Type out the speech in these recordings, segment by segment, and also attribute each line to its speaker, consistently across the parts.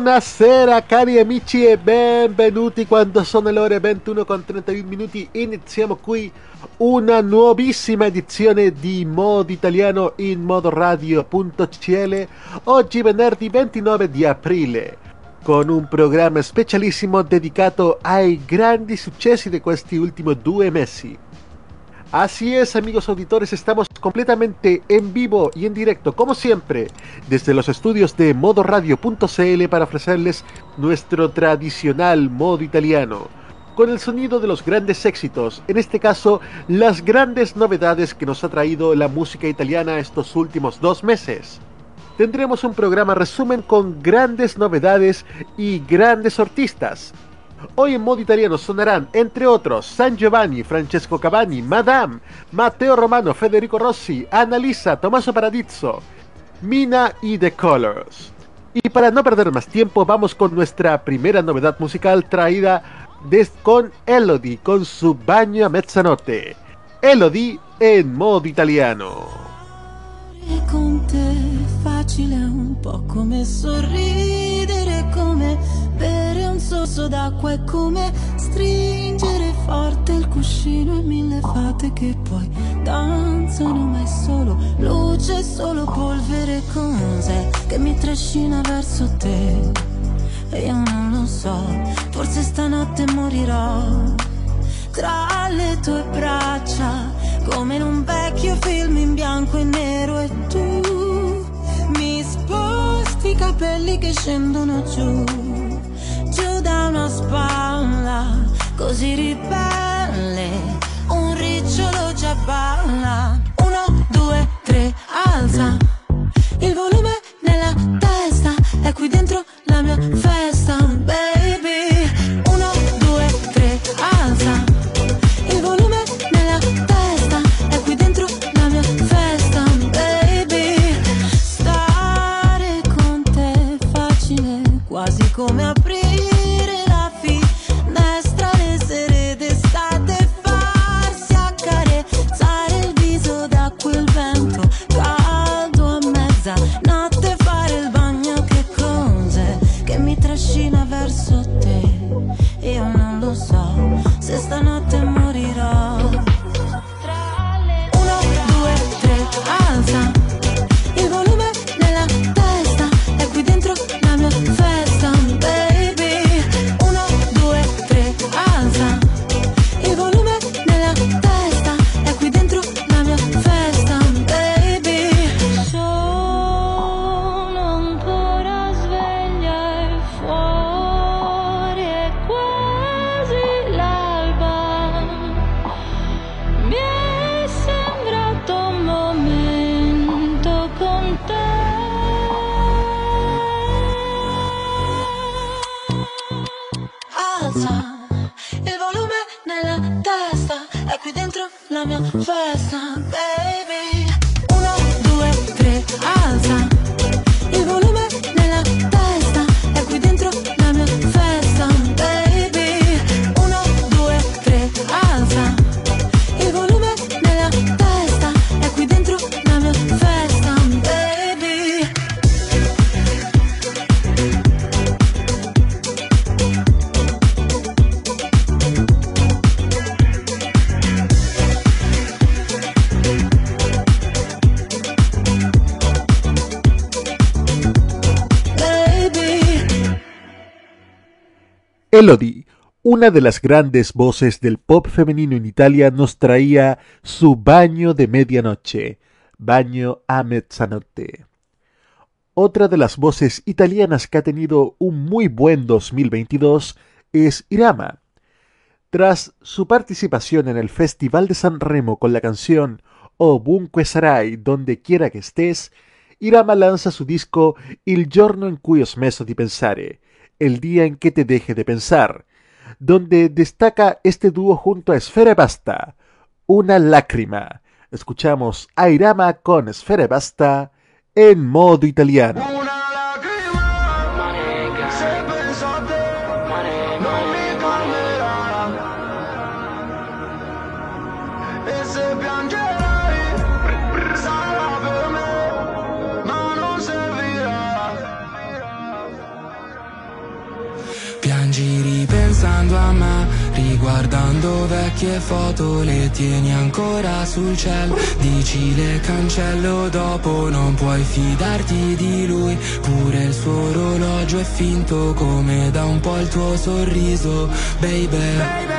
Speaker 1: Buonasera cari amici e benvenuti quando sono le ore 21 con 31 minuti. Iniziamo qui una nuovissima edizione di Modo Italiano in modo radio.cl oggi venerdì 29 di aprile con un programma specialissimo dedicato ai grandi successi di questi ultimi due mesi Así es, amigos auditores, estamos completamente en vivo y en directo, como siempre, desde los estudios de modoradio.cl para ofrecerles nuestro tradicional modo italiano, con el sonido de los grandes éxitos, en este caso, las grandes novedades que nos ha traído la música italiana estos últimos dos meses. Tendremos un programa resumen con grandes novedades y grandes artistas, Hoy en modo italiano sonarán, entre otros, San Giovanni, Francesco Cavani, Madame, Matteo Romano, Federico Rossi, Annalisa, Tommaso Paradizzo, Mina y The Colors. Y para no perder más tiempo, vamos con nuestra primera novedad musical traída con Elodie, con su baño a mezzanotte. Elodie en modo italiano.
Speaker 2: un po' come sorso d'acqua e come stringere forte il cuscino e mille fate che poi danzano ma è solo luce, solo polvere cos'è che mi trascina verso te. E io non lo so, forse stanotte morirò tra le tue braccia come in un vecchio film in bianco e nero e tu mi sposti i capelli che scendono giù, una spalla così ribelle, un ricciolo già balla,
Speaker 1: Elodie, una de las grandes voces del pop femenino en Italia, nos traía su baño de medianoche, baño a mezzanotte. Otra de las voces italianas que ha tenido un muy buen 2022 es Irama. Tras su participación en el Festival de San Remo con la canción O Bunque Sarai, donde quiera que estés, Irama lanza su disco Il giorno in cui ho smesso di pensare, el día en que te deje de pensar, donde destaca este dúo junto a Esfera Basta, Una lágrima. Escuchamos a Irama con Esfera Basta en modo italiano.
Speaker 3: Riguardando vecchie foto, le tieni ancora sul cielo, dici le cancello dopo, non puoi fidarti di lui, pure il suo orologio è finto come da un po' il tuo sorriso, baby. baby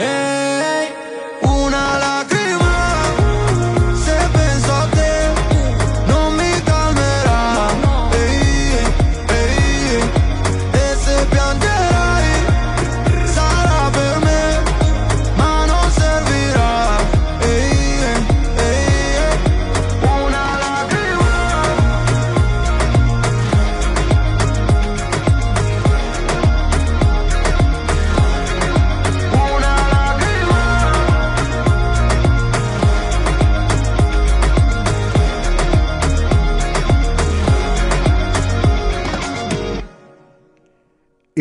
Speaker 3: Hey.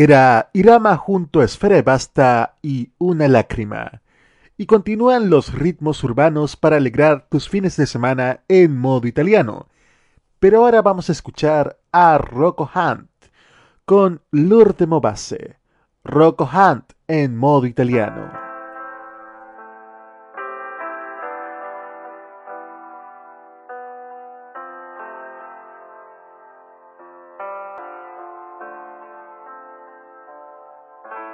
Speaker 1: Era Irama junto a Esfera Basta y Una Lágrima. Y continúan los ritmos urbanos para alegrar tus fines de semana en modo italiano. Pero ahora vamos a escuchar a Rocco Hunt con Lourdes Mobase. Rocco Hunt en modo italiano.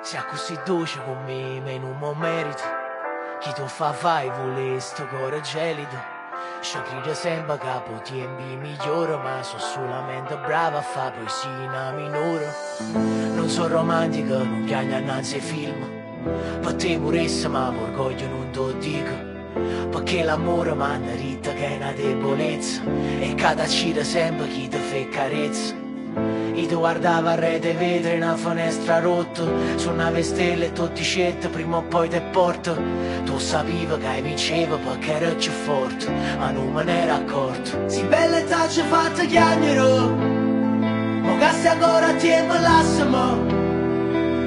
Speaker 4: Sia così dolce con me, ma non mo merito. Chi tu fa fai, vuole sto cuore gelido. Ci credo sempre che po' tempi migliore Ma sono solamente brava a fare poesia minore. Non sono romantica, non piango innanzi ai film. Per te puressa ma orgoglio non te dico. Perché l'amore manda ritta che è una debolezza. E cada cita sempre chi ti fa carezza io ti guardavo a rete vetro in una finestra rotta Su una vestella e tutti scetti prima o poi te porto. Tu sapevi che vincevo perché ero più forte Ma non me ne ero accorto. Si belle tacce fatte chiagnero Ma che se ancora a tempo lasciamo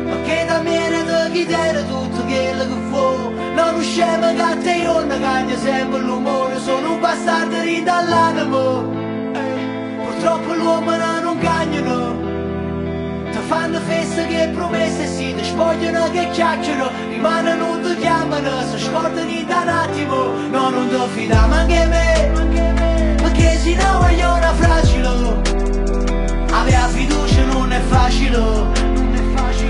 Speaker 4: Perché da me ne devi dire tutto quello che fu Non usciamo che te io non cagno sempre l'umore Sono un bastardo ridall'animo Purtroppo l'uomo non cagnano Ti fanno feste che promesse si ti spogliano che chiacchierano. Rimane non ti chiamano si scordano in un attimo. No non ti fidare anche me. Perché si no voglio una fragile? Avere fiducia non è facile.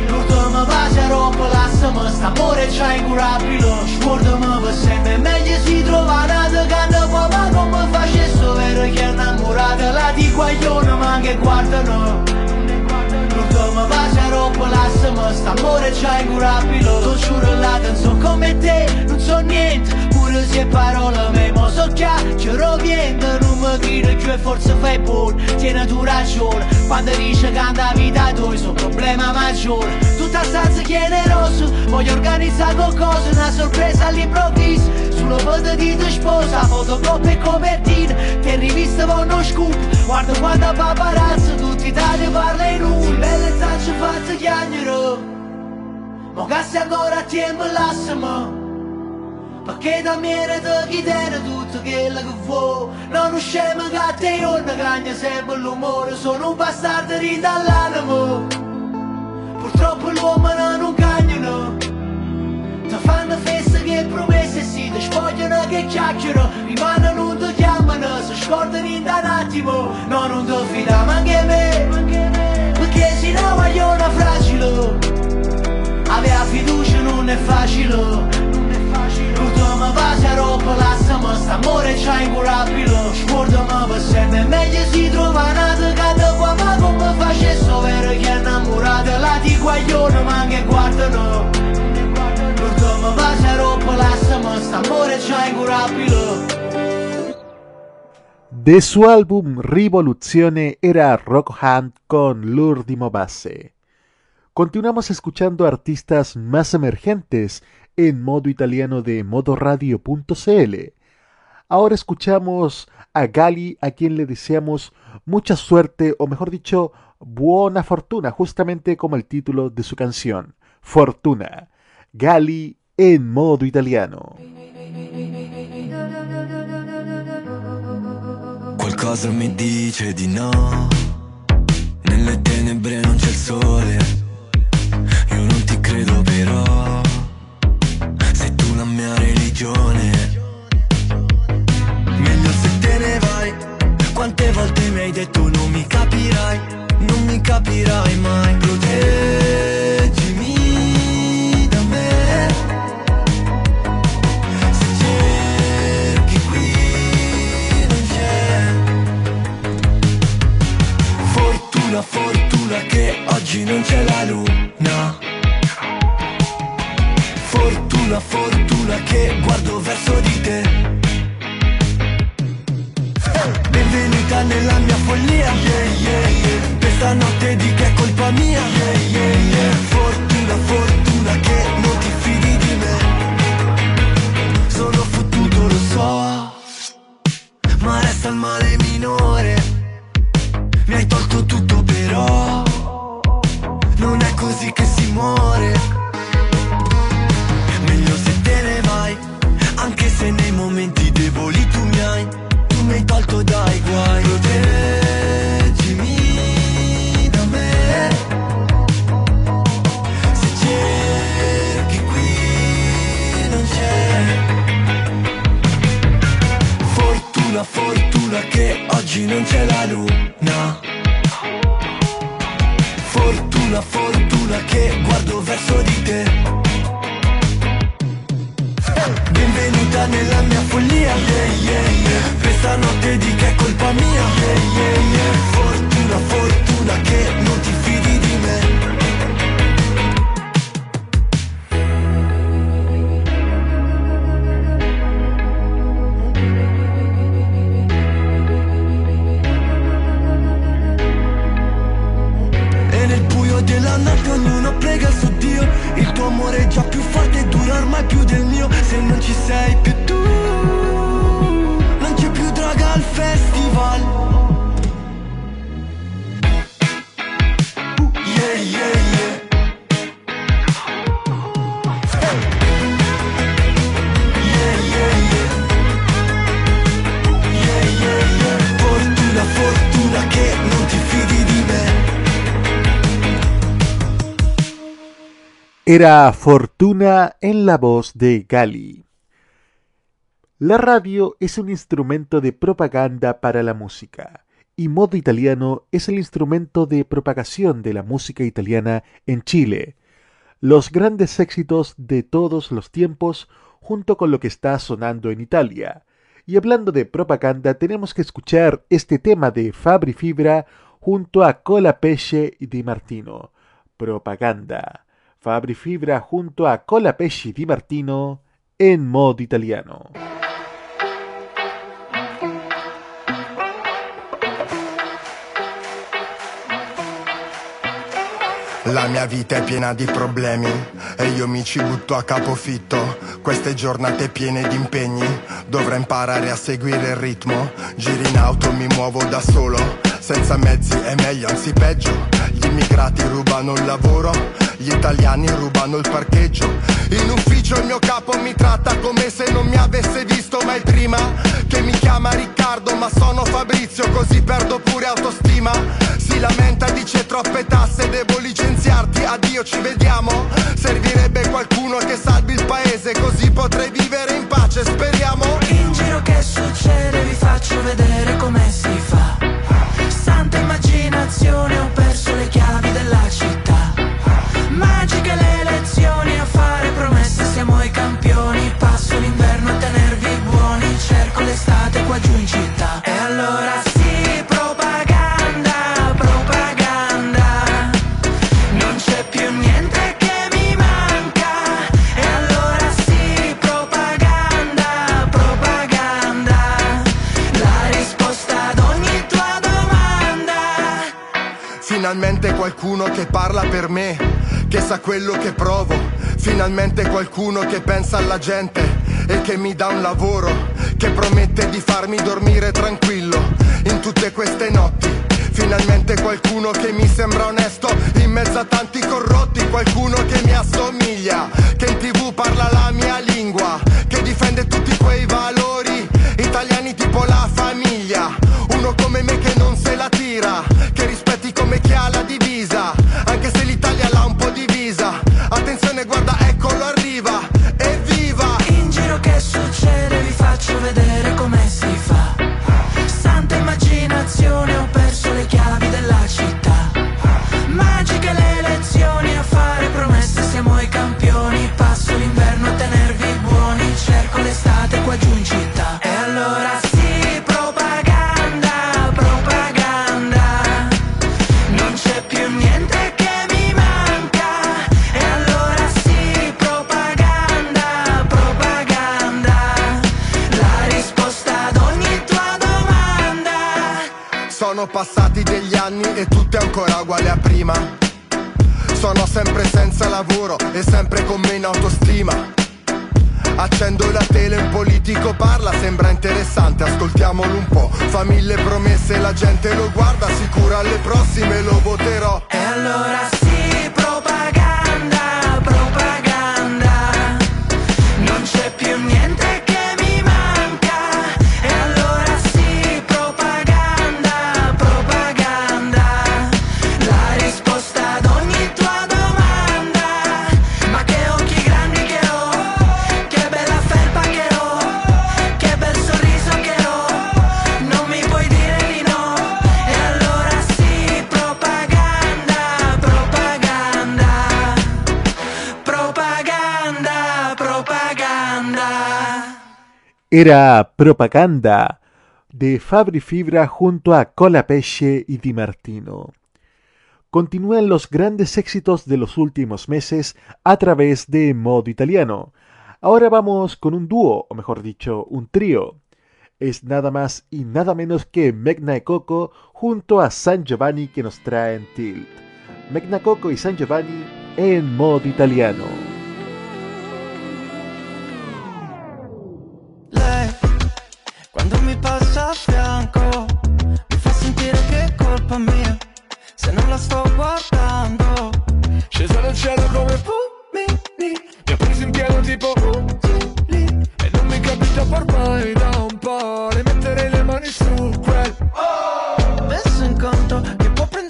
Speaker 4: L'ultima base rompo lasciami st'amore c'è incurabile. Scordami per sempre meglio si trova nata che può ma come facesse vero che è innamorata la di guaglione che guardano. L'ultima base rompo lasciami st'amore c'è incurabile Ti giuro la canzone come te non so niente. Pure se parole me mo so che ci roviendo Non mi grido che forse fai buono Tieni tu ragione Quando dice che anda vita tua Sono problema maggiore. Tutta stanza generoso Voglio organizzare qualcosa Una sorpresa all'improvviso Sulla foto di te sposa Fotocopie e copertine Che riviste vanno scoop. Guarda quando paparazzo Tutti Italia parla in un Belle tacce fatte chiagnero Ma che se ancora tempo lasciami perché da me ti chiedere tutto quello che vuoi. Non usciamo che te io ne cagna sempre l'umore. Sono un bastardo rindall'animo Purtroppo l'uomo non cagnano Ti fanno feste che promesse ti spogliano che chiacchierano Rimane non ti chiamano Si scordano in un attimo. No non ti fidare anche me Perché se no voglio una fragile Avere fiducia non è facile. L'ultima base rompo lasciami st'amore c'è incurabile. Scordami per sempre meglio si trova nata che qua ma come facesse vero che è innamorata? La di guaglione ma che guardano
Speaker 1: De su álbum Rivoluzione era Rock Hand con l'ultimo base. Continuamos escuchando artistas más emergentes en modo italiano de modoradio.cl. Ahora escuchamos a Gali, a quien le deseamos mucha suerte, o mejor dicho, buena fortuna, justamente como el título de su canción, Fortuna. Gali en modo italiano.
Speaker 5: Qualcosa mi dice di no, nelle tenebre non c'è il sole, io non ti credo però. mia religione. Meglio se te ne vai. Quante volte mi hai detto non mi capirai Non mi capirai mai oggi non c'è la luna. Fortuna, fortuna che guardo verso di te. Benvenuta nella mia follia yeah, yeah, yeah. Questa notte di che è colpa mia
Speaker 1: Era Fortuna en la voz de Gali. La radio es un instrumento de propaganda para la música y Modo Italiano es el instrumento de propagación de la música italiana en Chile. Los grandes éxitos de todos los tiempos junto con lo que está sonando en Italia. Y hablando de propaganda, tenemos que escuchar este tema de Fabri Fibra junto a Colapesce y Di Martino. Propaganda. Fabri Fibra junto a Colapesci Di Martino en modo italiano.
Speaker 6: La mia vita è piena di problemi e io mi ci butto a capofitto. Queste giornate piene di impegni, dovrei imparare a seguire il ritmo. Giri in auto, mi muovo da solo, senza mezzi è meglio, anzi peggio. Immigrati rubano il lavoro, gli italiani rubano il parcheggio. In ufficio il mio capo mi tratta come se non mi avesse visto mai prima. Che mi chiama Riccardo, ma sono Fabrizio, così perdo pure autostima. Si lamenta, dice troppe tasse, devo licenziarti, addio, ci vediamo. Servirebbe qualcuno che salvi il paese, così potrei vivere in pace, speriamo.
Speaker 7: In giro che succede, vi faccio vedere come si fa. Immaginazione, ho perso le chiavi della città. Magiche le lezioni, a fare promesse siamo i campioni. Passo l'inverno a tenervi buoni, cerco l'estate qua giù in città. E allora
Speaker 6: Finalmente qualcuno che parla per me, che sa quello che provo. Finalmente qualcuno che pensa alla gente e che mi dà un lavoro, che promette di farmi dormire tranquillo in tutte queste notti. Finalmente qualcuno che mi sembra onesto in mezzo a tanti corrotti, qualcuno che mi assomiglia, che in tv parla la mia lingua, che difende tutti quei valori italiani tipo la famiglia. Uno come me che non se la tira,
Speaker 7: passione
Speaker 6: Sono passati degli anni e tutto è ancora uguale a prima. Sono sempre senza lavoro e sempre con meno autostima. Accendo la tele, un politico parla, sembra interessante, ascoltiamolo un po'. Fa mille promesse, la gente lo guarda, sicura alle prossime lo voterò.
Speaker 7: E allora sì,
Speaker 1: Era Propaganda de Fabri Fibra junto a Colapesce y Di Martino. Continúan los grandes éxitos de los últimos meses a través de modo italiano. Ahora vamos con un dúo, o mejor dicho, un trío. Es nada más y nada menos que Megna e Coco junto a San Giovanni que nos traen Tilt. Megna Coco y San Giovanni en modo italiano.
Speaker 8: Quando mi passa a fianco, mi fa sentire che è colpa mia, se non la sto guardando.
Speaker 9: Scesa dal cielo come fulmini Mi ha preso in pieno tipo utili E non mi capita ormai da un po' Rimettere le mani su quel
Speaker 8: Messo in conto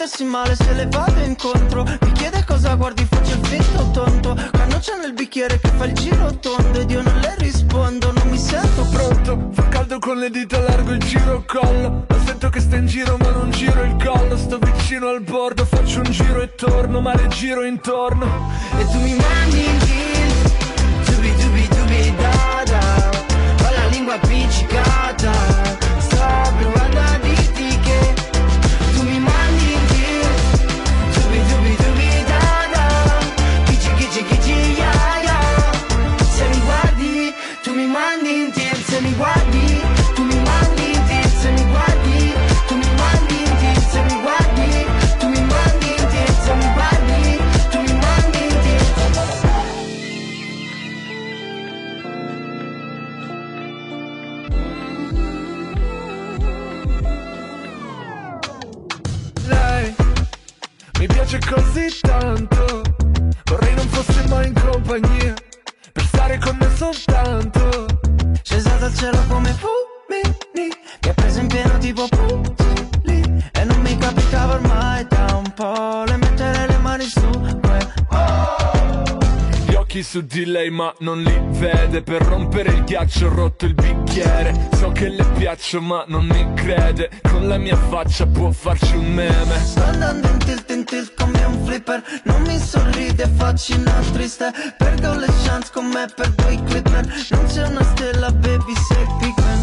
Speaker 8: prendersi male se le vado incontro. Mi chiede cosa guardi, faccio il finto tonto.
Speaker 10: Cosa c'è nel bicchiere che fa il giro tondo ed io non le rispondo, non mi sento pronto.
Speaker 9: Fa caldo con le dita largo il giro collo Aspetto che sta in giro ma non giro il collo. Sto vicino al bordo, faccio un giro e torno Ma le giro intorno.
Speaker 10: E tu mi mandi in tilt Dubi dubi dubi da da. Ho la lingua appiccicata
Speaker 9: lei ma non li vede. Per rompere il ghiaccio ho rotto il bicchiere. So che le piaccio ma non mi crede. Con la mia faccia può farci un meme.
Speaker 10: Sto andando in tilt in tilt come un flipper. Non mi sorride, facci una triste. Perdo le chance con me, perdo i clipper. Non c'è una stella, baby, sei Pigman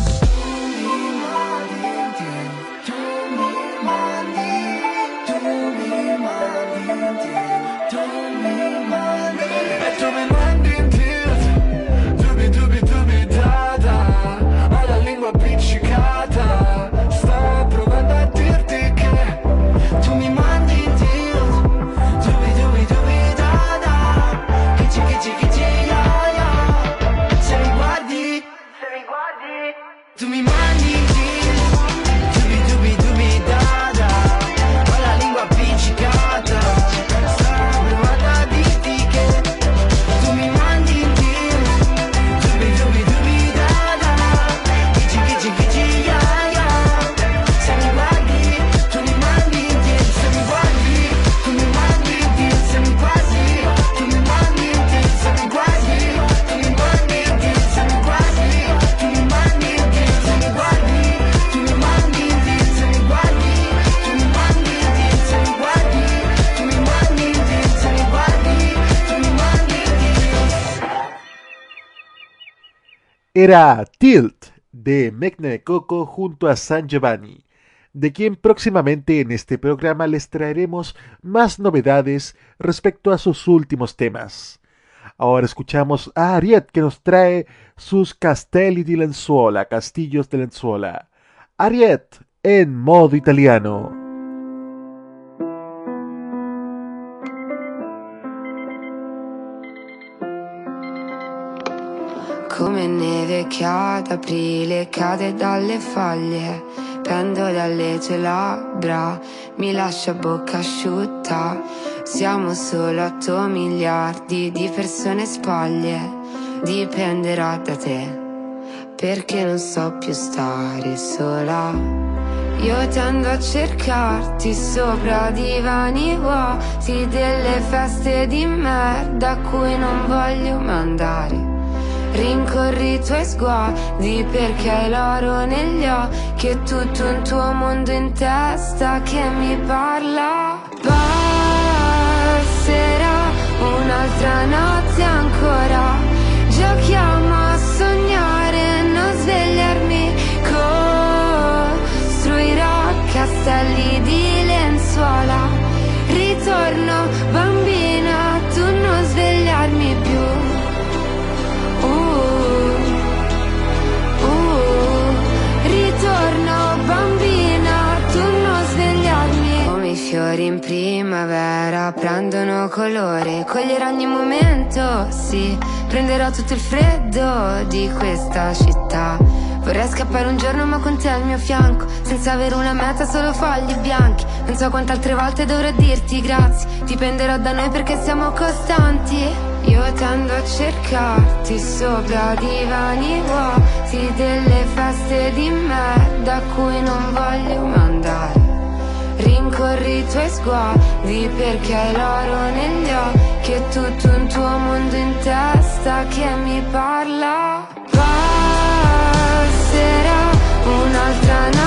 Speaker 1: Era Tilt de Mecne Coco junto a San Giovanni, de quien próximamente en este programa les traeremos más novedades respecto a sus últimos temas. Ahora escuchamos a Ariet que nos trae sus Castelli di Lenzuola, Castillos de Lenzuola. Ariet en modo italiano.
Speaker 11: Che ad aprile cade dalle foglie, pendo dalle tue labbra, mi lascia bocca asciutta. Siamo solo 8 miliardi di persone spoglie, dipenderà da te, perché non so più stare sola. Io tendo a cercarti sopra divani vuoti delle feste di merda a cui non voglio mandare. Rincorri i tuoi sguardi perché hai l'oro negli occhi e tutto un tuo mondo in testa che mi parla. Passerà un'altra notte ancora. Giochiamo primavera prendono colore, coglierò ogni momento, sì, prenderò tutto il freddo di questa città. Vorrei scappare un giorno ma con te al mio fianco Senza avere una meta, solo fogli bianchi. Non so quante altre volte dovrò dirti grazie. Dipenderò da noi perché siamo costanti. Io tendo a cercarti sopra divani vuoti Delle feste di merda a cui non voglio mandare Rincorri i tuoi sguardi perché hai l'oro negli occhi è tutto un tuo mondo in testa che mi parla. Passerà un'altra notte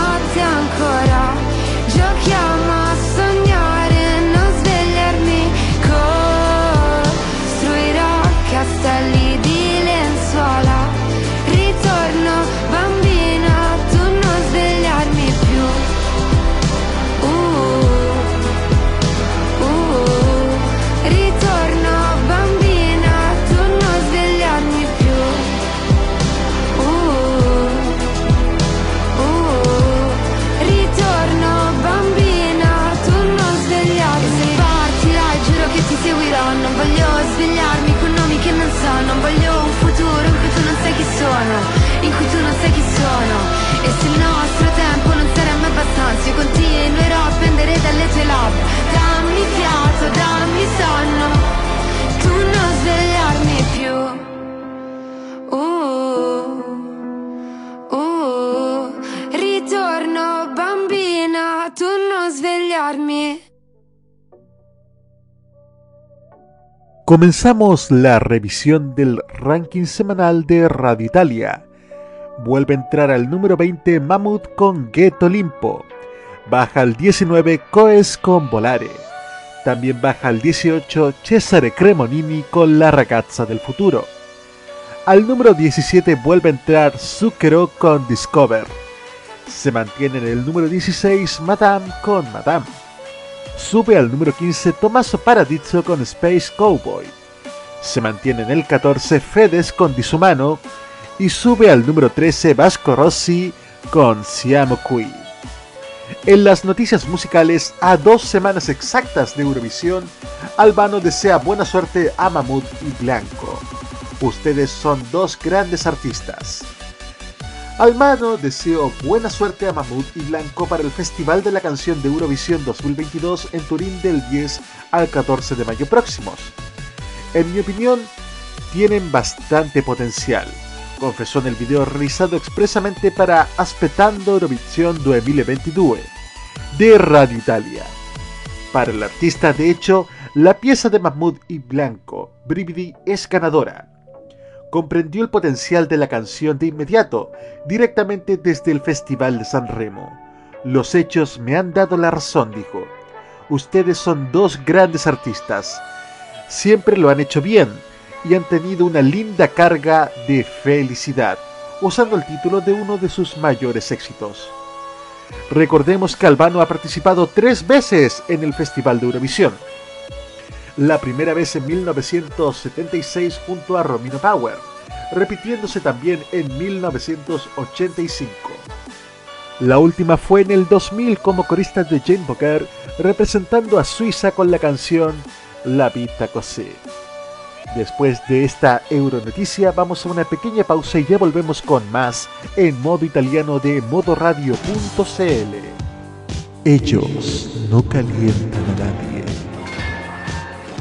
Speaker 1: Comenzamos la revisión del ranking semanal de Radio Italia. Vuelve a entrar al número 20 Mammoth con Ghetto Limpo. Baja al 19 Coes con Volare. También baja al 18 Cesare Cremonini con La ragazza del futuro. Al número 17 vuelve a entrar Zucchero con Discover. Se mantiene en el número 16 Madame con Madame. Sube al número 15 Tommaso Paradiso con Space Cowboy. Se mantiene en el 14 Fedes con Disumano. Y sube al número 13 Vasco Rossi con Siamo Qui. En las noticias musicales, a dos semanas exactas de Eurovisión, Albano desea buena suerte a Mahmoud y Blanco. Ustedes son dos grandes artistas. Albano deseó buena suerte a Mahmoud y Blanco para el Festival de la Canción de Eurovisión 2022 en Turín del 10 al 14 de mayo próximos. En mi opinión, tienen bastante potencial, confesó en el video realizado expresamente para Aspettando Eurovisión 2022 de Radio Italia. Para el artista, de hecho, la pieza de Mahmoud y Blanco, Brividi, es ganadora comprendió el potencial de la canción de inmediato, directamente desde el Festival de San Remo. Los hechos me han dado la razón, dijo. Ustedes son dos grandes artistas. Siempre lo han hecho bien y han tenido una linda carga de felicidad, usando el título de uno de sus mayores éxitos. Recordemos que Albano ha participado tres veces en el Festival de Eurovisión la primera vez en 1976 junto a Romino Power, repitiéndose también en 1985. La última fue en el 2000 como corista de Jane Booker, representando a Suiza con la canción La Vita Cosé. Después de esta Euronoticia vamos a una pequeña pausa y ya volvemos con más en modo italiano de modoradio.cl. Ellos no calientan a nadie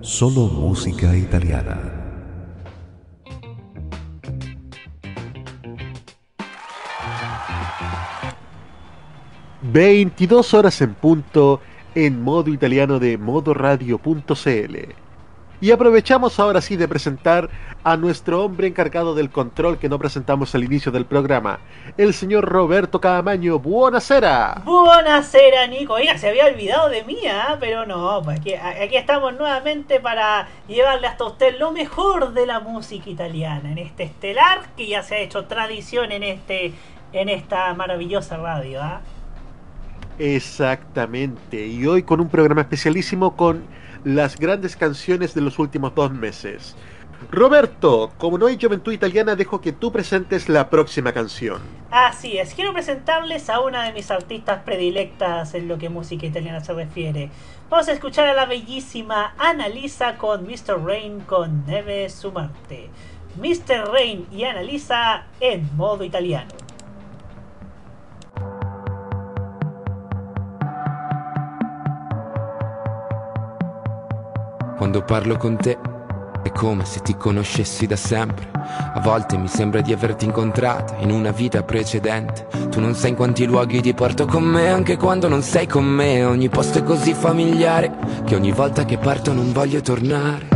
Speaker 12: Solo música italiana.
Speaker 1: ...22 horas en punto... ...en modo italiano de modoradio.cl... Y aprovechamos ahora sí de presentar a nuestro hombre encargado del control que no presentamos al inicio del programa, el señor Roberto Cadamaño. ¡Buonasera!
Speaker 13: Buonasera, Nico. Oiga, se había olvidado de mí, ¿ah? pero no, pues aquí, aquí estamos nuevamente para llevarle hasta usted lo mejor de la música italiana en este estelar que ya se ha hecho tradición en este en esta maravillosa radio. ¿ah?
Speaker 1: Exactamente. Y hoy con un programa especialísimo con las grandes canciones de los últimos dos meses. Roberto, como no hay juventud italiana, dejo que tú presentes la próxima canción.
Speaker 13: Así es, quiero presentarles a una de mis artistas predilectas en lo que música italiana se refiere. Vamos a escuchar a la bellísima Annalisa con Mr. Rain con Neve Sumarte. Mr. Rain y Annalisa en modo italiano.
Speaker 14: Quando parlo con te è come se ti conoscessi da sempre. A volte mi sembra di averti incontrata in una vita precedente. Tu non sai in quanti luoghi ti porto con me, anche quando non sei con me. Ogni posto è così familiare che ogni volta che parto non voglio tornare.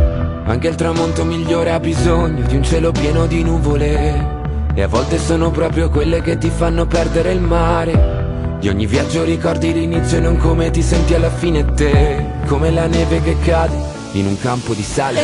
Speaker 14: Anche il tramonto migliore ha bisogno di un cielo pieno di nuvole. E a volte sono proprio quelle che ti fanno perdere il mare. Di ogni viaggio ricordi l'inizio e non come ti senti alla fine te. Come la neve che cade in un campo di sale.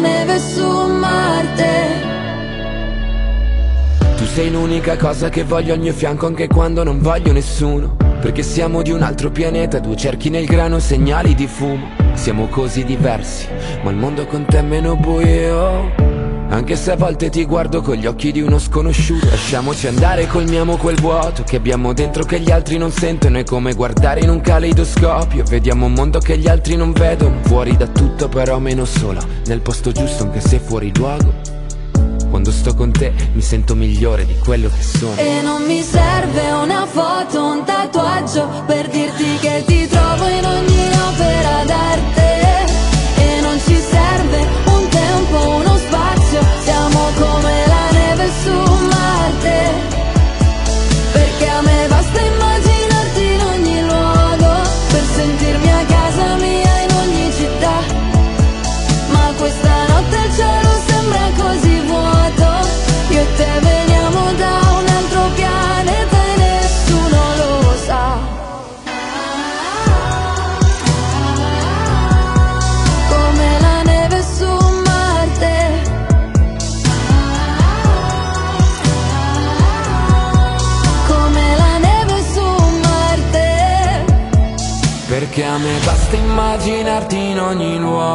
Speaker 15: Neve su Marte.
Speaker 14: Tu sei l'unica cosa che voglio al mio fianco anche quando non voglio nessuno. Perché siamo di un altro pianeta, due cerchi nel grano, segnali di fumo. Siamo così diversi, ma il mondo con te è meno buio. Anche se a volte ti guardo con gli occhi di uno sconosciuto Lasciamoci andare, colmiamo quel vuoto che abbiamo dentro che gli altri non sentono. È come guardare in un caleidoscopio Vediamo un mondo che gli altri non vedono. Fuori da tutto però meno solo Nel posto giusto anche se fuori luogo. Quando sto con te mi sento migliore di quello che sono.
Speaker 15: E non mi serve una foto, un tatuaggio per dirti che ti trovo in ogni opera d'arte.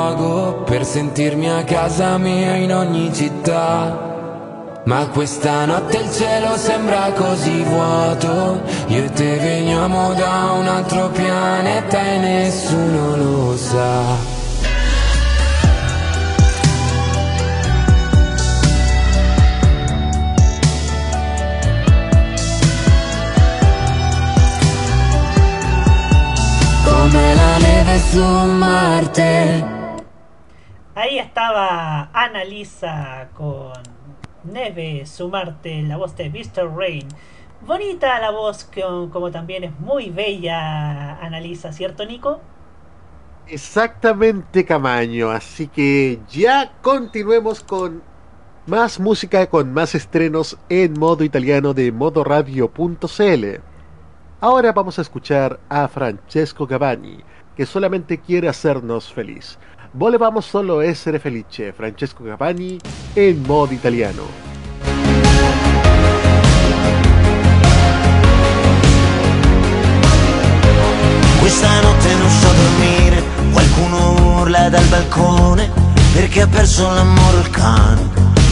Speaker 15: Luogo Per sentirmi a casa mia in ogni città. Ma questa notte il cielo sembra così vuoto. Io e te veniamo da un altro pianeta e nessuno lo sa. Come la neve su Marte
Speaker 13: Ahí estaba Annalisa con Neve Sumarte, la voz de Mr. Rain. Bonita la voz, como también es muy bella Annalisa, ¿cierto Nico?
Speaker 1: Exactamente, Camaño. Así que ya continuemos con más música, con más estrenos en modo italiano de modoradio.cl. Ahora vamos a escuchar a Francesco Gavani, que solamente quiere hacernos feliz. Volevamos solo essere felice, Francesco Gavani en modo italiano.
Speaker 16: Questa notte non so dormire, qualcuno urla dal balcone perché ha perso l'amore il cane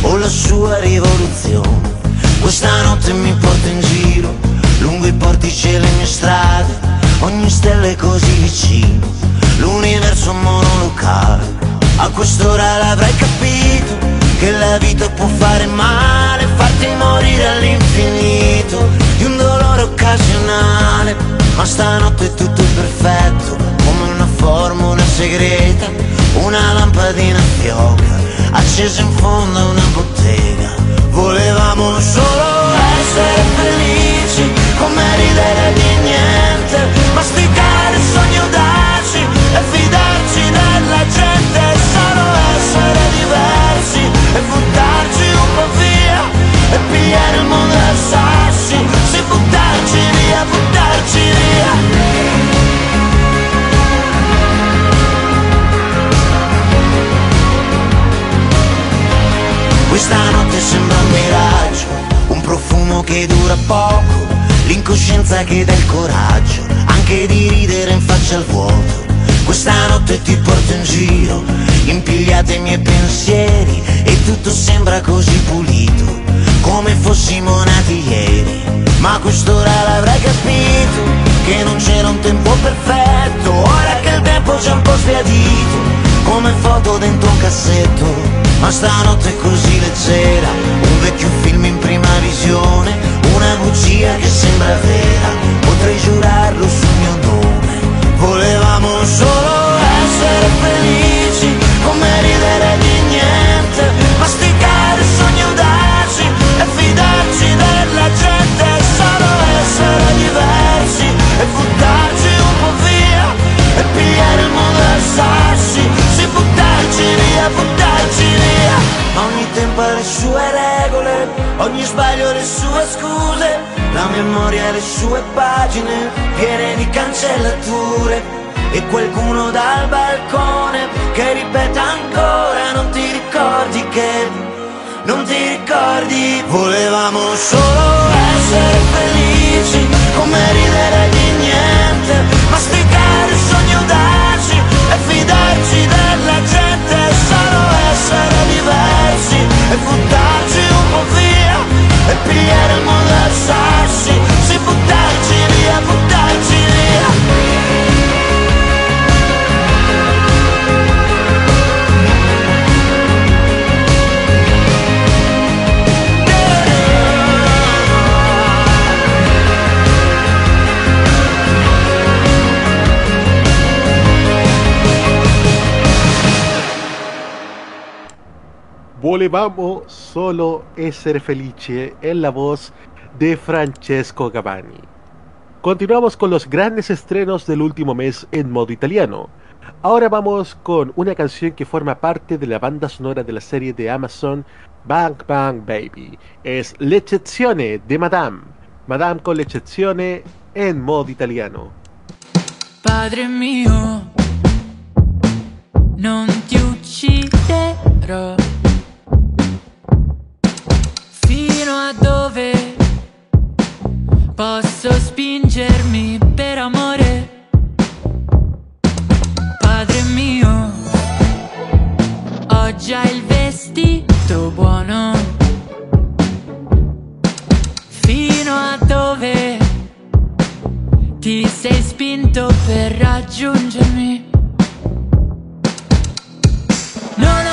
Speaker 16: o la sua rivoluzione. Questa notte mi porta in giro, lungo i portici e le mie strade, ogni stella è così vicino, l'universo monolocale. A quest'ora l'avrai capito, che la vita può fare male, farti morire all'infinito, di un dolore occasionale. Ma stanotte tutto è perfetto, come una formula segreta, una lampadina fioca, accesa in fondo a una bottega. Volevamo solo essere felici, come ridere di niente, masticare e buttarci un po' via e pigliare il mondo al sassi, sì buttarci via, buttarci via. Questa notte sembra un miraggio, un profumo che dura poco, l'incoscienza che dà il coraggio, anche di ridere in faccia al vuoto. Questa notte ti porto in giro, impigliate i miei pensieri e tutto sembra così pulito, come fossimo nati ieri. Ma quest'ora l'avrei capito, che non c'era un tempo perfetto, ora che il tempo c'è un po' sbiadito, come foto dentro un cassetto. Ma stanotte è così leggera, un vecchio Volevamo solo essere felici
Speaker 1: es la voz de Francesco Gavani. Continuamos con los grandes estrenos del último mes en modo italiano. Ahora vamos con una canción que forma parte de la banda sonora de la serie de Amazon Bang Bang Baby. Es L'eccezione de Madame. Madame con l'eccezione en modo italiano.
Speaker 15: Padre mio, non ti ucciderò. Fino a dove posso spingermi per amore? Padre mio, ho già il vestito buono. Fino a dove ti sei spinto per raggiungermi? Non ho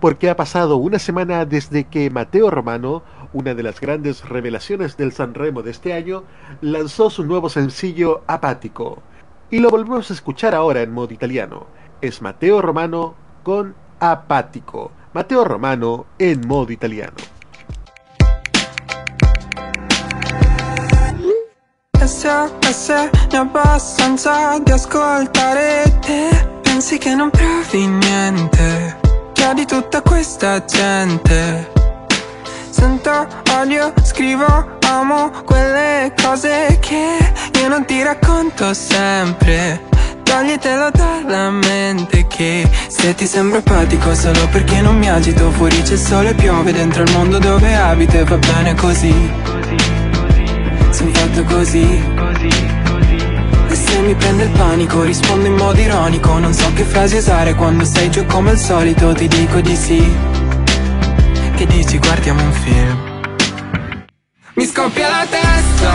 Speaker 1: porque ha pasado una semana desde que Mateo Romano, una de las grandes revelaciones del Sanremo de este año, lanzó su nuevo sencillo Apático. Y lo volvemos a escuchar ahora en modo italiano. Es Mateo Romano con Apático. Mateo Romano en modo italiano.
Speaker 17: Faccia di tutta questa gente. Sento odio, scrivo, amo quelle cose che io non ti racconto sempre. Toglitelo dalla mente che se ti sembro apatico solo perché non mi agito Fuori c'è sole, piove dentro il mondo dove abito e va bene così. Sono fatto così mi prende il panico rispondo in modo ironico. Non so che frasi usare quando sei giù come al solito. Ti dico di sì. Che dici guardiamo un film. Mi scoppia la testa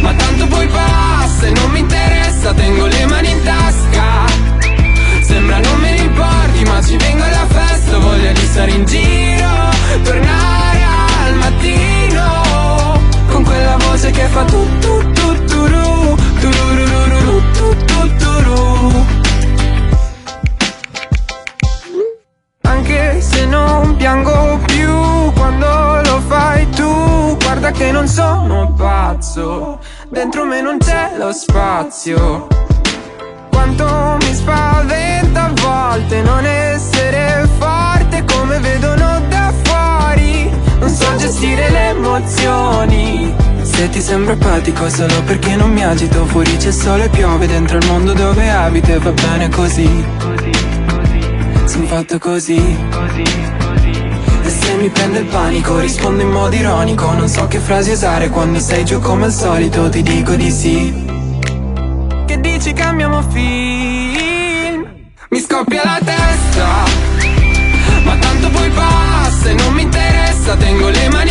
Speaker 17: Ma tanto poi passa e non mi interessa. Tengo le mani in tasca. Sembra non me ne importi ma ci vengo alla festa. Voglia di stare in giro Tornare al mattino. Con quella voce che fa tutto tutto anche se non piango più quando lo fai tu Guarda che non sono pazzo. Dentro me non c'è lo spazio. Quanto mi spaventa a volte non essere forte come vedono da fuori. Non so gestire le emozioni se ti sembra apatico solo perché non mi agito. Fuori c'è sole e piove dentro il mondo dove abito E va bene così. Sono fatto così. E se mi prende il panico rispondo in modo ironico. Non so che frasi usare quando sei giù come al solito. Ti dico di sì. Che dici? Cambiamo film. Mi scoppia la testa. Ma tanto poi passa e non mi interessa. Tengo le mani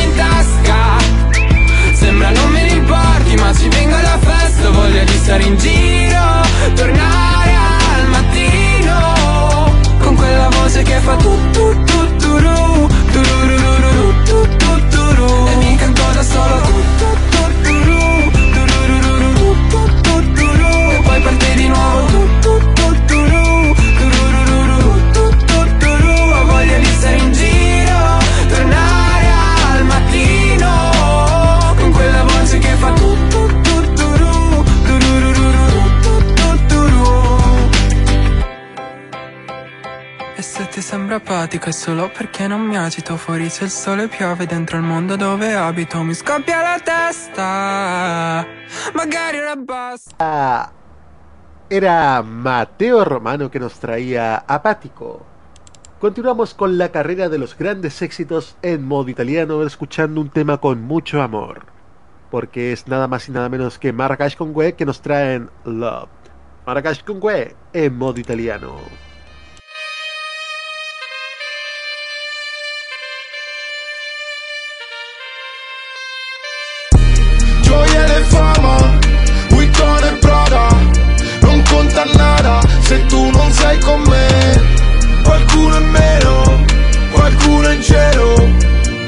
Speaker 17: stare in giro Tornare al mattino Con quella voce che fa tu tu tu tu Tu apatico è solo perché non mi agito. Fuori c'è il sole piove dentro il mondo dove abito. Mi scoppia la testa. Magari ora basta.
Speaker 1: Ah, Era Mateo Romano que nos traía Apático Continuamos con la carrera de los grandes éxitos en modo italiano escuchando un tema con mucho amor. Porque es nada más y nada menos que Marrakech con que nos traen Love. Marrakech con en modo italiano.
Speaker 18: fama, Witton e Prada Non conta nada se tu
Speaker 1: non sei con me. Qualcuno in meno, qualcuno in cielo.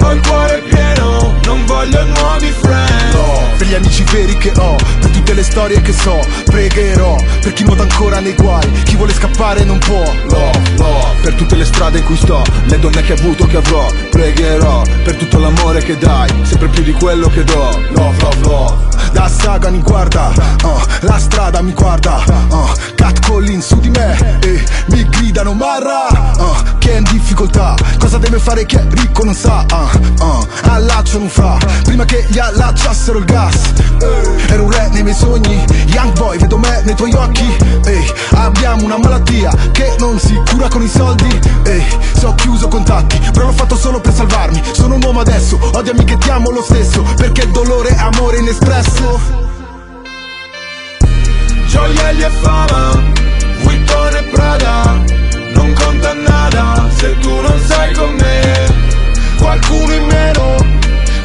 Speaker 1: Ho il cuore pieno, non voglio nuovi friend
Speaker 19: no, Per gli amici veri che ho, per tutte le storie che so Pregherò, per chi nuota ancora nei guai Chi vuole scappare non può. Love, love, per tutte le strade in cui sto Le donne che ho avuto, che avrò Pregherò, per tutto l'amore che dai Sempre più di quello che do. Love, love, love da saga mi guarda, uh, la strada mi guarda, uh, Cat Collin su di me e mi gridano Marra, uh, che è in difficoltà, cosa deve fare chi è ricco non sa, uh, uh, Allacciano un fra Prima che gli allacciassero il gas. Ero un re nei miei sogni Young boy vedo me nei tuoi occhi. Ehi, Abbiamo una malattia Che non si cura con i soldi. Ehi, Se ho chiuso contatti Però l'ho fatto solo per salvarmi. Sono un uomo adesso Odiami che ti amo lo stesso Perché il dolore è amore inespresso.
Speaker 20: Gioielli e fama, Vuitton e Prada Non conta nada se tu non sei con me Qualcuno in meno,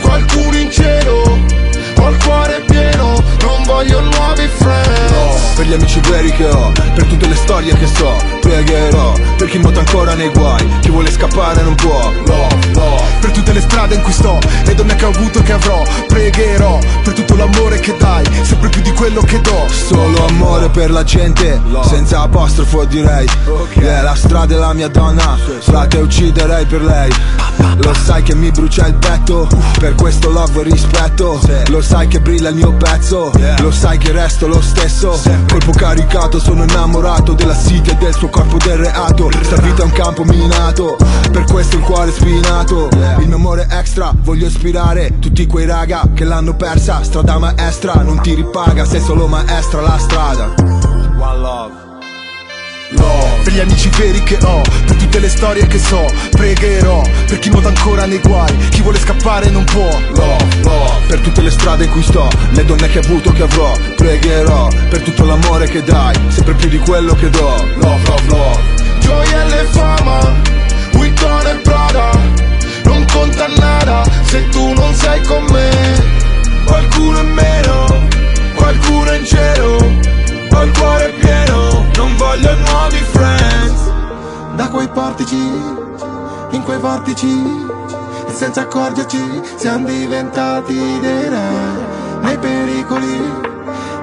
Speaker 20: qualcuno in cielo Ho il cuore pieno, non voglio nuovi friends
Speaker 19: Per gli amici veri che ho Per tutte le storie che so Pregherò Per chi nuota ancora nei guai Chi vuole scappare non può Love, love Per tutte le strade in cui sto Le donne che ho avuto e che avrò Pregherò Per tutto l'amore che dai Sempre più di quello che do. Solo amore per la gente Senza apostrofo direi. Yeah, la strada è la mia donna Frate ucciderei per lei. Lo sai che mi brucia il petto Per questo love e rispetto. Lo sai che brilla il mio pezzo Lo sai che resto lo stesso. Colpo caricato sono innamorato della city e del suo corpo del reato. Sta vita è un campo minato. Per questo il cuore spinato. Il mio amore extra Voglio ispirare tutti quei raga Che l'hanno persa. Strada maestra Non ti ripaga Sei solo maestra la strada. One love Love. Per gli amici veri che ho, per tutte le storie che so, pregherò per chi nuota ancora nei guai, chi vuole scappare non può. Love, love. Per tutte le strade in cui sto, le donne che ho avuto che avrò, pregherò per tutto l'amore che dai, sempre più di quello che do. Love, love, love.
Speaker 20: E fama, Vuitton e Prada Non conta nada se tu non sei con me Qualcuno in meno, qualcuno in cielo Ho il cuore pieno, non voglio nuovi friends. Da quei portici, in quei vortici E senza accorgerci siamo diventati dei re. Nei pericoli,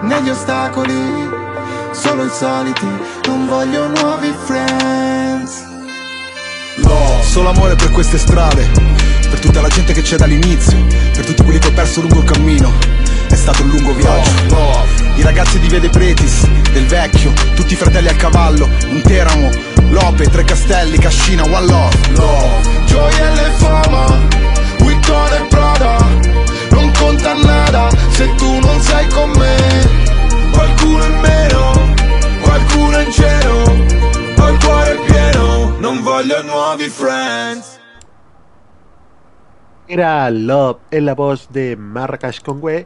Speaker 20: negli ostacoli Solo i soliti, non voglio nuovi friends.
Speaker 19: Love. Solo amore per queste strade, per tutta la gente che c'è dall'inizio, per tutti quelli che ho perso lungo il cammino. È stato un lungo viaggio. I ragazzi di Vede Pretis, del vecchio, tutti i fratelli al cavallo, un teramo, Lope, Tre Castelli, Cascina, One Love. Love.
Speaker 20: Gioielli e fama, Vuitton e Prada Non conta nada se tu non sei con me Qualcuno in meno, qualcuno in cielo Ho il cuore pieno, non voglio nuovi friends
Speaker 1: Era Love en la voz de Marrakech Conway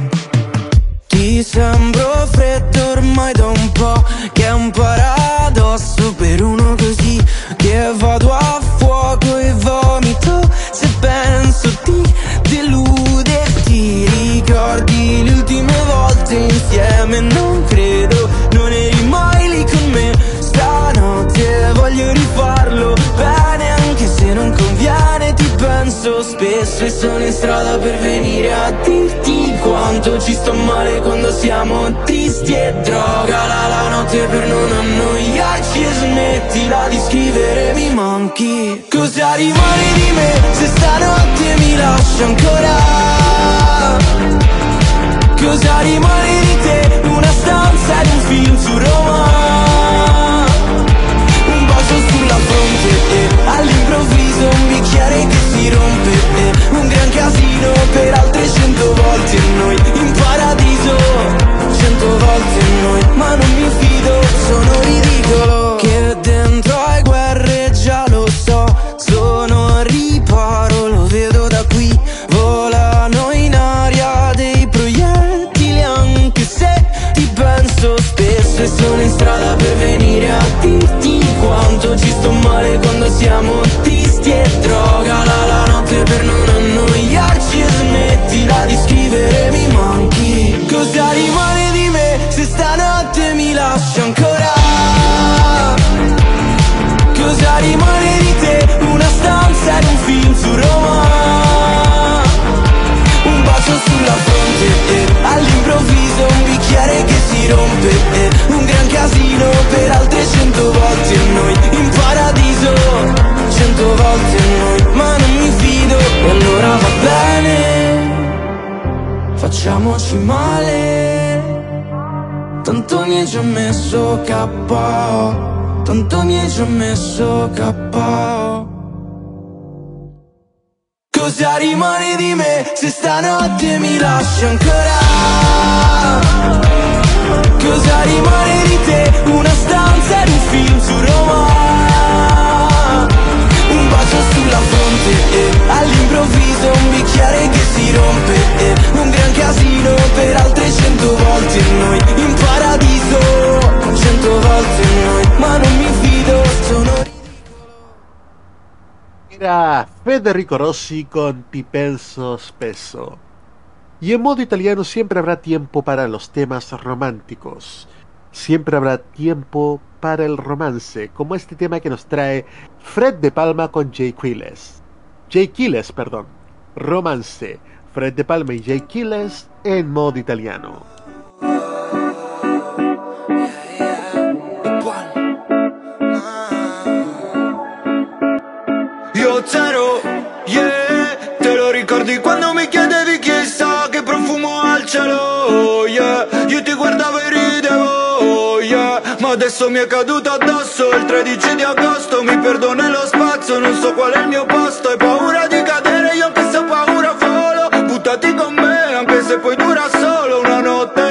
Speaker 8: sembro freddo ormai da un po' Che è un paradosso per uno così Che vado a fuoco e vomito. Se penso di deluderti Ricordi le ultime volte insieme. Non credo, non eri mai lì con me. Stanotte voglio rifarlo bene penso spesso E sono in strada per venire a dirti Quanto ci sto male quando siamo tristi e droga la, la notte per non annoiarci E smettila di scrivere mi manchi Cosa rimane di me se stanotte mi lasci ancora? Cosa rimane di te? Una stanza di un film su Roma sulla fronte e all'improvviso un bicchiere che si rompe e un gran casino per altre cento volte noi. In paradiso cento volte noi. Ma non mi fido sono ridicolo. Che dentro per venire a dirti quanto ci sto male quando siamo tristi e droga la, la notte per non annoiarci e smettila di scrivere mi manchi Cosa rimane di me se stanotte mi lasci ancora? Cosa rimane di te? Una stanza e un film su Roma Un bacio sulla fronte e all'improvviso un bicchiere che si rompe. E un gran casino per altre cento volte noi. In paradiso cento volte noi. Ma non mi fido e allora va bene. Facciamoci male. Tanto mi hai già messo capo tanto mi hai già messo capo Cosa rimane di me se stanotte mi lasci ancora? Cosa rimane di te? Una stanza ed un film su Roma Un bacio sulla fronte e all'improvviso un bicchiere che si rompe e un gran casino per altre cento volte noi in paradiso cento volte noi ma non mi fido sono
Speaker 1: Era Federico Rossi con Ti penso spesso. Y en modo italiano siempre habrá tiempo para los temas románticos. Siempre habrá tiempo para el romance, como este tema que nos trae Fred de Palma con Jay Quiles. Jay Quiles, perdón. Romance. Fred de Palma y Jay Quiles en modo italiano.
Speaker 3: Yeah Te lo cielo, yeah Io ti guardavo e ridevo, yeah Ma adesso mi è caduto addosso il 13 di agosto. Mi perdo nello spazio, non so qual è il mio posto. Hai paura di cadere, io anche se ho paura volo. Buttati con me, anche se poi dura solo una notte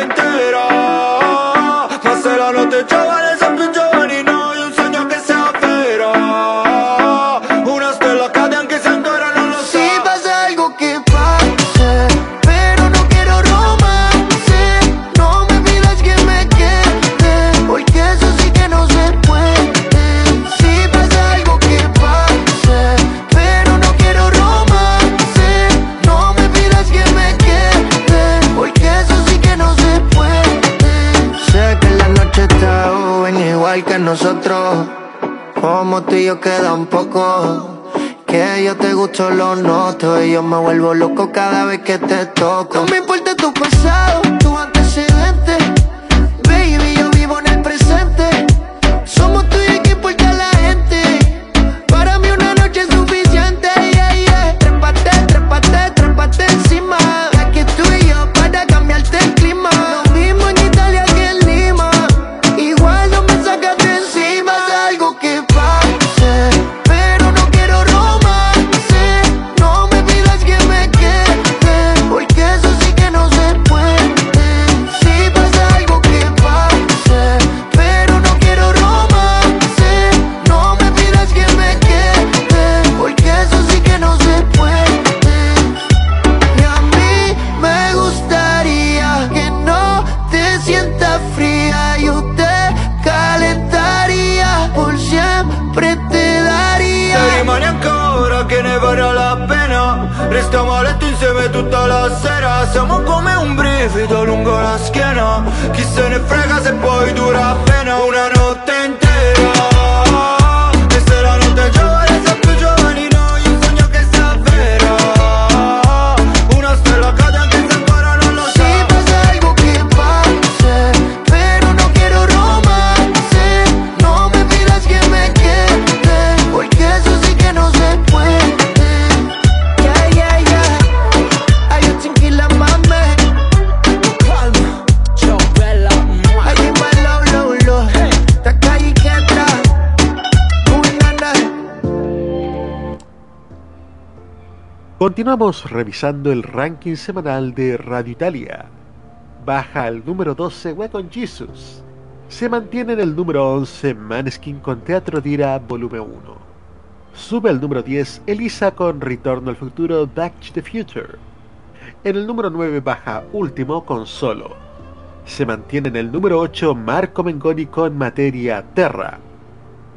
Speaker 21: nosotros Como tú y yo queda un poco Que yo te gusto lo noto Y yo me vuelvo loco cada vez que te toco
Speaker 10: No me importa tu pasado, tu antecedente.
Speaker 1: Continuamos revisando el ranking semanal de Radio Italia. Baja al número 12 We con Jesus. Se mantiene en el número 11 Maneskin con Teatro Dira Volumen 1. Sube al número 10 Elisa con Retorno al Futuro Back to the Future. En el número 9 baja Último con Solo. Se mantiene en el número 8 Marco Mengoni con Materia Terra.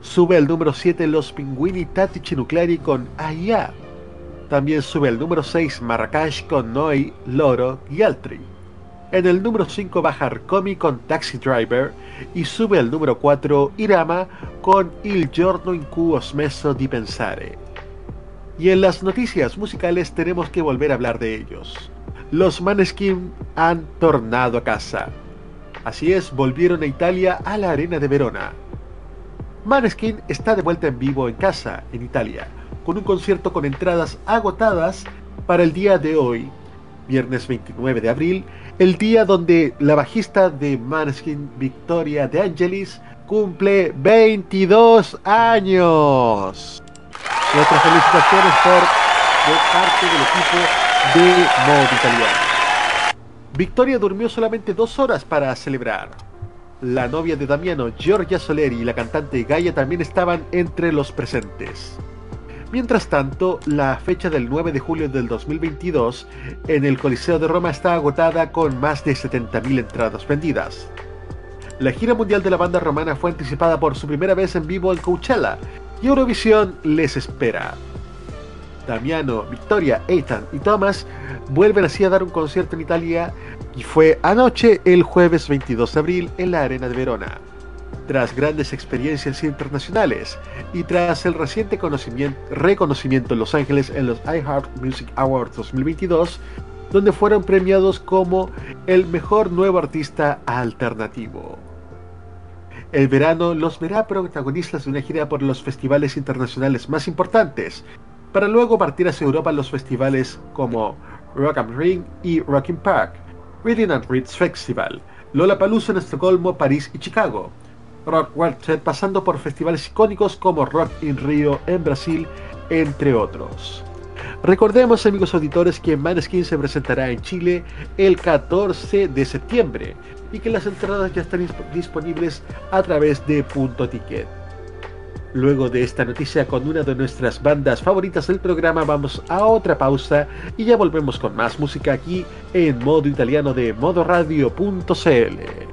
Speaker 1: Sube el número 7 Los Pinguini Tattici Nucleari con Aya. También sube el número 6 Marrakech con Noi, Loro y Altri. En el número 5 baja Arcomi con Taxi Driver y sube el número 4 Irama con Il giorno in cui ho smesso di pensare. Y en las noticias musicales tenemos que volver a hablar de ellos. Los Maneskin han tornado a casa. Así es, volvieron a Italia a la Arena de Verona. Maneskin está de vuelta en vivo en casa, en Italia, con un concierto con entradas agotadas para el día de hoy, viernes 29 de abril, el día donde la bajista de Maneskin, Victoria de Angelis, cumple 22 años. Y otras felicitaciones por parte del equipo de modo italiano. Victoria durmió solamente dos horas para celebrar. La novia de Damiano, Giorgia Soleri, y la cantante Gaia también estaban entre los presentes. Mientras tanto, la fecha del 9 de julio del 2022 en el Coliseo de Roma está agotada con más de 70.000 entradas vendidas. La gira mundial de la banda romana fue anticipada por su primera vez en vivo en Coachella y Eurovisión les espera. Damiano, Victoria, Ethan y Thomas vuelven así a dar un concierto en Italia y fue anoche el jueves 22 de abril en la Arena de Verona. Tras grandes experiencias internacionales y tras el reciente reconocimiento en Los Ángeles en los iHeart Music Awards 2022, donde fueron premiados como el mejor nuevo artista alternativo. El verano los verá protagonistas de una gira por los festivales internacionales más importantes, para luego partir hacia Europa en los festivales como Rock am Ring y Rocking Park, Reading and Reads Festival, Lollapalooza en Estocolmo, París y Chicago, Rock Walter pasando por festivales icónicos como Rock in Rio en Brasil, entre otros. Recordemos, amigos auditores, que Maneskin se presentará en Chile el 14 de septiembre y que las entradas ya están disponibles a través de Punto Ticket. Luego de esta noticia con una de nuestras bandas favoritas del programa vamos a otra pausa y ya volvemos con más música aquí en modo italiano de modoradio.cl.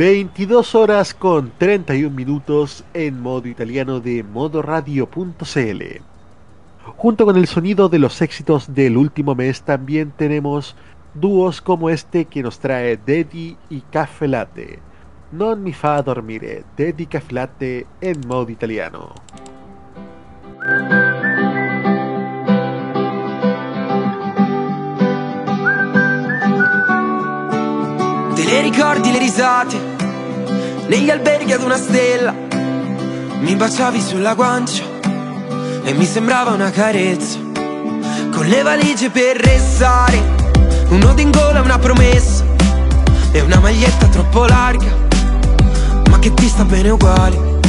Speaker 1: 22 horas con 31 minutos en modo italiano de modoradio.cl. Junto con el sonido de los éxitos del último mes también tenemos dúos como este que nos trae Dedi y Caffè Latte. Non mi fa dormire, Dedi Caffè Latte en modo italiano.
Speaker 22: Te ricordi le risate
Speaker 8: negli alberghi ad una stella. Mi baciavi sulla guancia e mi sembrava una carezza. Con le valigie per restare, un nodo in gola, una promessa e una maglietta troppo larga, ma che ti sta bene uguale.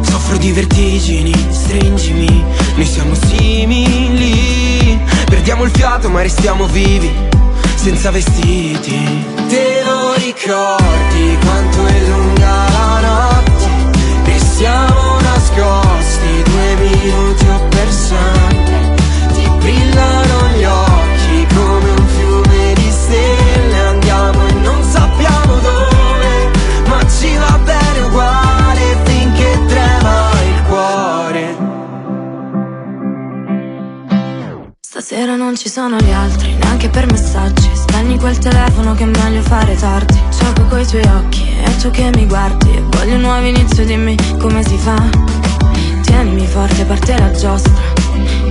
Speaker 8: Soffro di vertigini, stringimi, noi siamo simili. Perdiamo il fiato ma restiamo vivi, senza vestiti. Te lo ricordi quanto è lunga la notte? E siamo nascosti due minuti o per
Speaker 23: Stasera non ci sono gli altri, neanche per messaggi. Spegni quel telefono che è meglio fare tardi. Gioco coi tuoi occhi e tu che mi guardi. E voglio un nuovo inizio, dimmi come si fa. Tienimi forte, parte la giostra.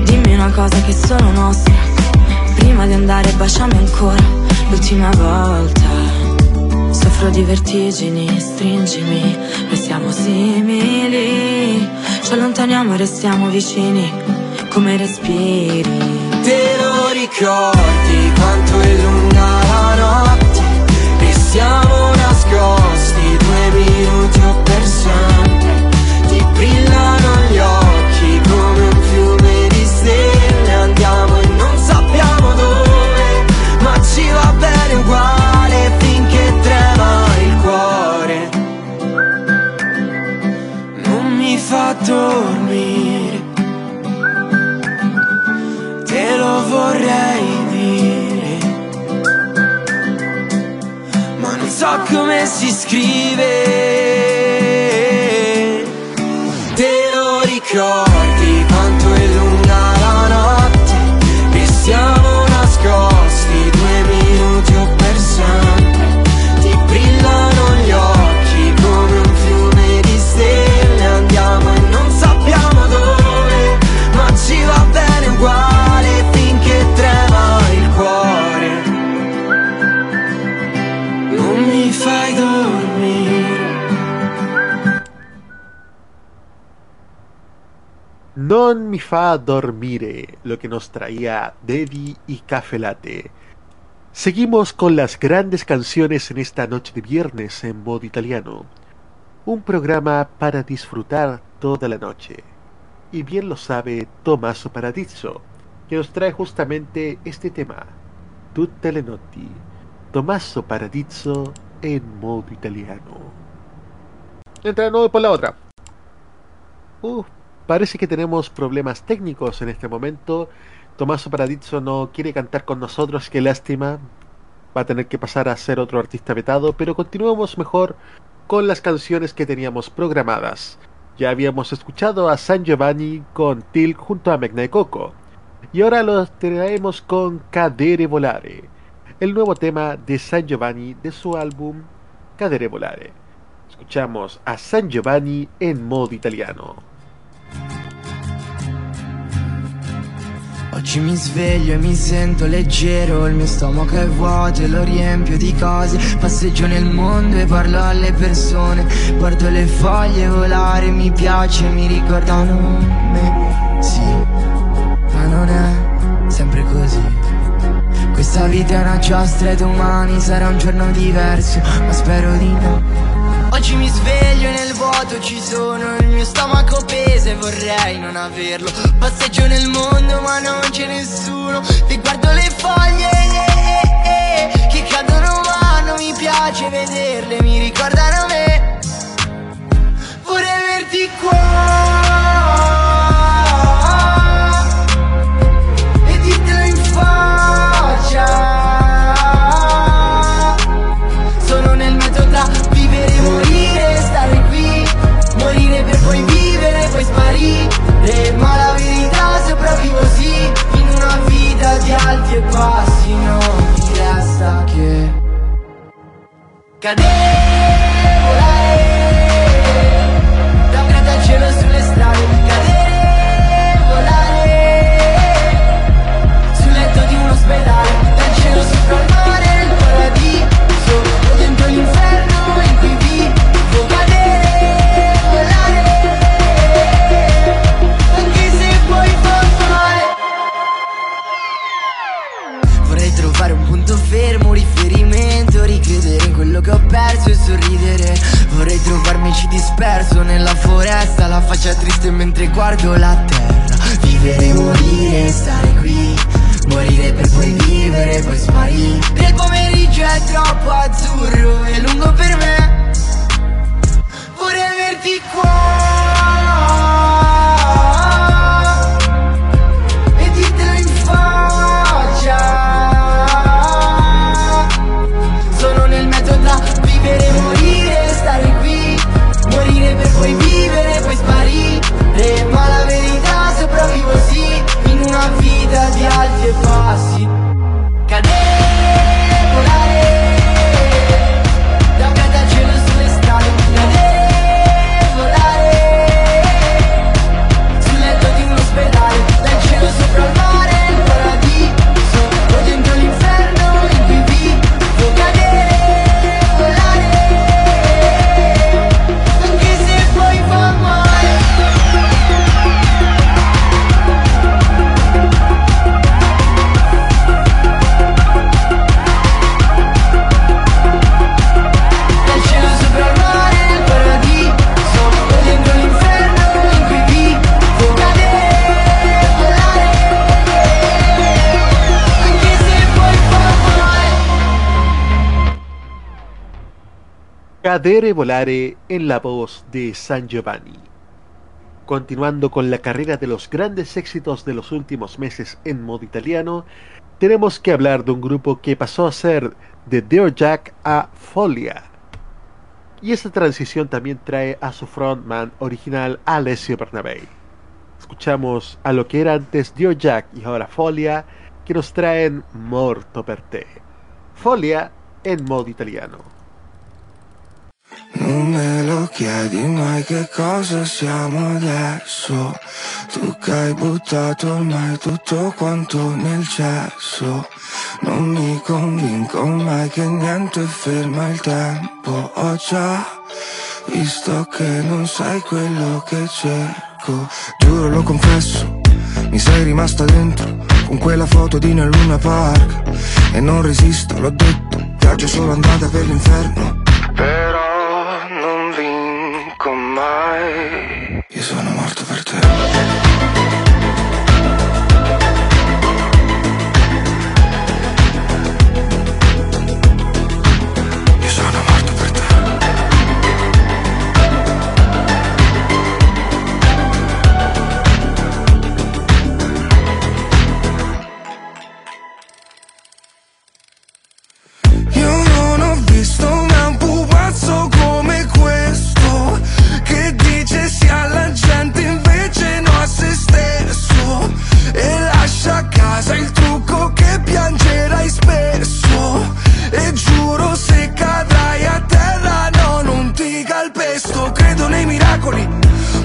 Speaker 23: Dimmi una cosa che è solo nostra. Prima di andare baciami ancora. L'ultima volta. Soffro di vertigini, stringimi. Noi siamo simili. Ci allontaniamo e restiamo vicini. Come respiri
Speaker 8: ricordi quanto è lunga la notte E siamo come si scrive. Mi
Speaker 1: fa dormire lo que nos traía Debbie y Café Latte. Seguimos con las grandes canciones en esta noche de viernes en modo italiano. Un programa para disfrutar toda la noche. Y bien lo sabe Tommaso Paradiso, que nos trae justamente este tema. Tutte le notti. Tommaso Paradiso en modo italiano. Entra de nuevo por la otra. Uh, parece que tenemos problemas técnicos en este momento. Tommaso Paradiso no quiere cantar con nosotros, qué lástima. Va a tener que pasar a ser otro artista vetado, pero continuemos mejor con las canciones que teníamos programadas. Ya habíamos escuchado a San Giovanni con Til junto a Megna Coco. Y ahora los traemos con Cadere Volare, el nuevo tema de San Giovanni de su álbum Cadere Volare. Escuchamos a San Giovanni en modo italiano.
Speaker 8: Oggi mi sveglio e mi sento leggero, il mio stomaco è vuoto e lo riempio di cose. Passeggio nel mondo e parlo alle persone, guardo le foglie volare, mi piace, mi ricordano me. Sì, ma non è sempre così. Questa vita è una giostra e domani sarà un giorno diverso, ma spero di no. Oggi mi sveglio e nel vuoto ci sono Il mio stomaco pesa e vorrei non averlo. Passeggio nel mondo ma non c'è nessuno. E guardo le foglie eh, eh, che cadono non mi piace vederle Mi ricordano me cadere, disperso nella foresta La faccia triste mentre guardo la terra. Vivere, morire, stare qui Morire per poi vivere, poi sparire. Il pomeriggio è troppo azzurro e lungo per me. Vorrei averti qua Cadere Volare
Speaker 1: en la voz de San Giovanni. Continuando con la carrera de los grandes éxitos de los últimos meses en modo italiano, tenemos que hablar de un grupo que pasó a ser de Deo Jack a Folia. Y esta transición también trae a su frontman original Alessio Bernabei. Escuchamos a lo que era antes Dio Jack y ahora Folia, que nos traen Morto per te. Folia en modo italiano.
Speaker 18: Non me lo chiedi mai che cosa siamo adesso. Tu che hai buttato ormai tutto quanto nel cesso. Non mi convinco mai che niente ferma il tempo. Ho già visto che non sei quello che cerco. Giuro lo confesso, mi sei rimasta dentro Con quella foto di nel Luna Park. E non resisto, l'ho detto Viaggio solo andata per l'inferno. Però I. You sono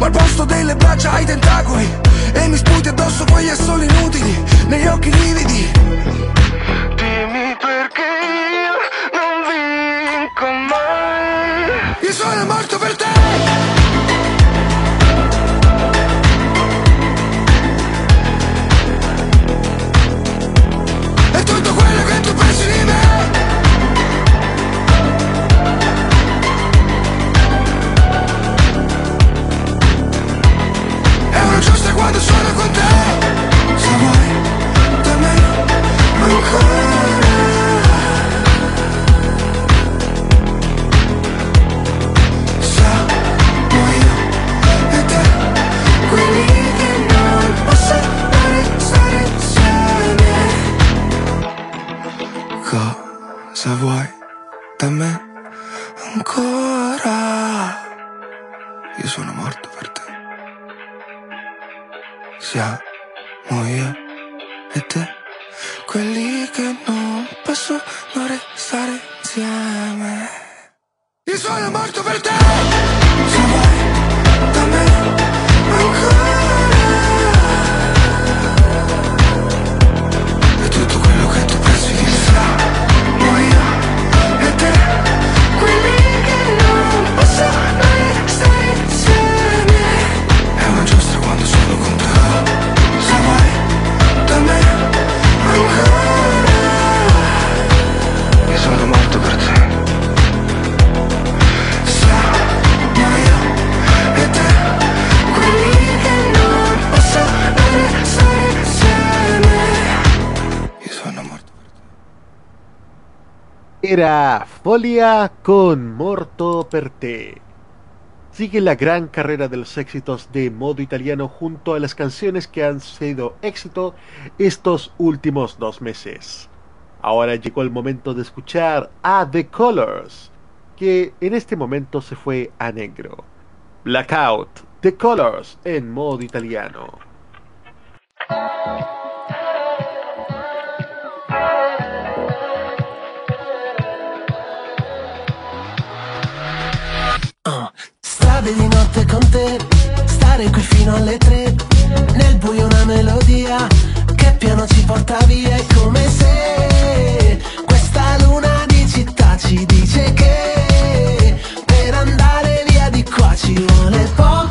Speaker 18: ma al posto delle braccia hai tentacoli E mi sputi addosso quegli assoli inutili Negli occhi lividi. Dimmi perché io non vinco mai. Io sono morto per te
Speaker 1: era Folia con Morto Perté. Sigue la gran carrera de los éxitos de modo italiano junto a las canciones que han sido éxito estos últimos dos meses. Ahora llegó el momento de escuchar a The Colors, que en este momento se fue a negro. Blackout, The Colors en modo italiano.
Speaker 10: Cade di notte con te Stare qui fino alle tre Nel buio una melodia Che piano ci porta via È come se Questa luna di città ci dice che Per andare via di qua ci vuole poco.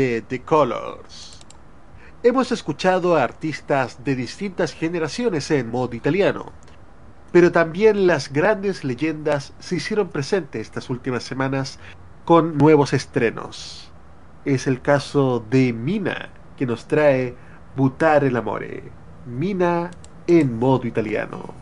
Speaker 1: de The Colors. Hemos escuchado a artistas de distintas generaciones en modo italiano, pero también las grandes leyendas se hicieron presentes estas últimas semanas con nuevos estrenos. Es el caso de Mina, que nos trae Butare l'amore, Mina en modo italiano.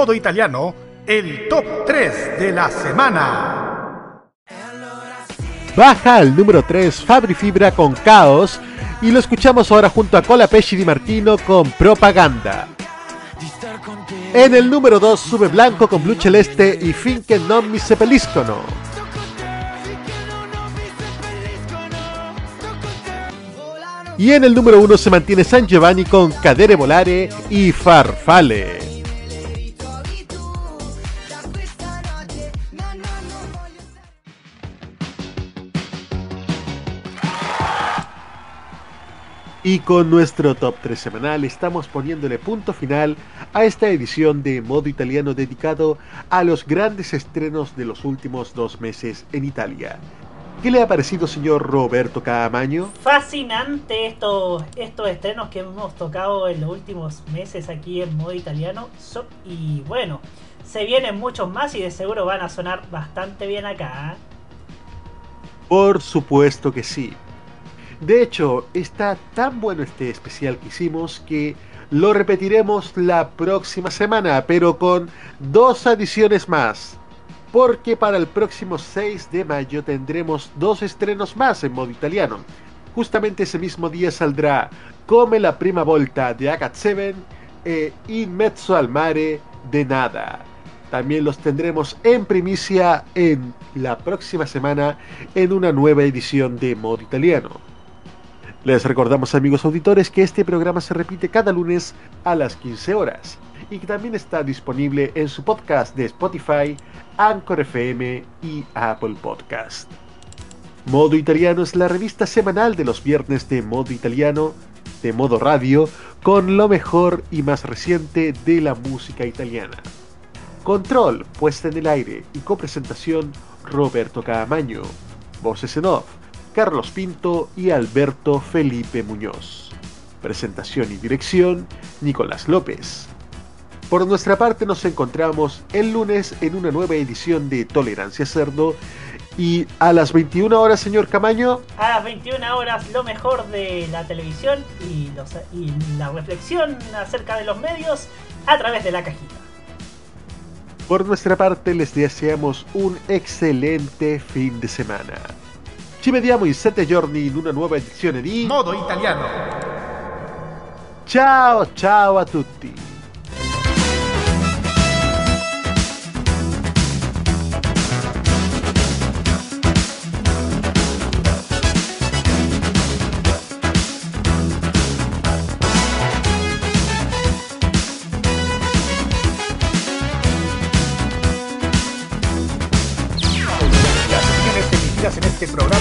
Speaker 24: Modo italiano, el top 3 de la semana.
Speaker 1: Baja al número 3 Fabri Fibra con Caos y lo escuchamos ahora junto a Cola Pesci Di Martino con Propaganda. En el número 2 sube Blanco con Blue Celeste y Finché non mi seppelliscono. Y en el número 1 se mantiene San Giovanni con Cadere Volare y Farfale. Y con nuestro top 3 semanal estamos poniéndole punto final a esta edición de modo italiano dedicado a los grandes estrenos de los últimos dos meses en Italia. ¿Qué le ha parecido, señor Roberto Caamaño?
Speaker 25: Fascinante estos, estos estrenos que hemos tocado en los últimos meses aquí en modo italiano. So- y bueno, se vienen muchos más y de seguro van a sonar bastante bien acá. ¿eh?
Speaker 1: Por supuesto que sí. De hecho, está tan bueno este especial que hicimos que lo repetiremos la próxima semana, pero con dos adiciones más. Porque para el próximo 6 de mayo tendremos dos estrenos más en modo italiano. Justamente ese mismo día saldrá Come la prima volta de Agat 7 e In mezzo al mare de nada. También los tendremos en primicia en la próxima semana en una nueva edición de modo italiano. Les recordamos amigos auditores que este programa se repite cada lunes a las 15 horas y que también está disponible en su podcast de Spotify, Anchor FM y Apple Podcast. Modo Italiano es la revista semanal de los viernes de Modo Italiano, de Modo Radio, con lo mejor y más reciente de la música italiana. Control, puesta en el aire y copresentación Roberto Caamaño. Voces en off, Carlos Pinto y Alberto Felipe Muñoz. Presentación y dirección, Nicolás López. Por nuestra parte nos encontramos el lunes en una nueva edición de Tolerancia Cerdo y a las 21 horas, señor Camaño,
Speaker 25: A las 21 horas lo mejor de la televisión y, los- y la reflexión acerca de los medios a través de la cajita.
Speaker 1: por nuestra parte les deseamos un excelente fin de semana. Ci vediamo in sette giorni in una nuova edizione di
Speaker 24: Modo italiano.
Speaker 1: Ciao ciao a tutti!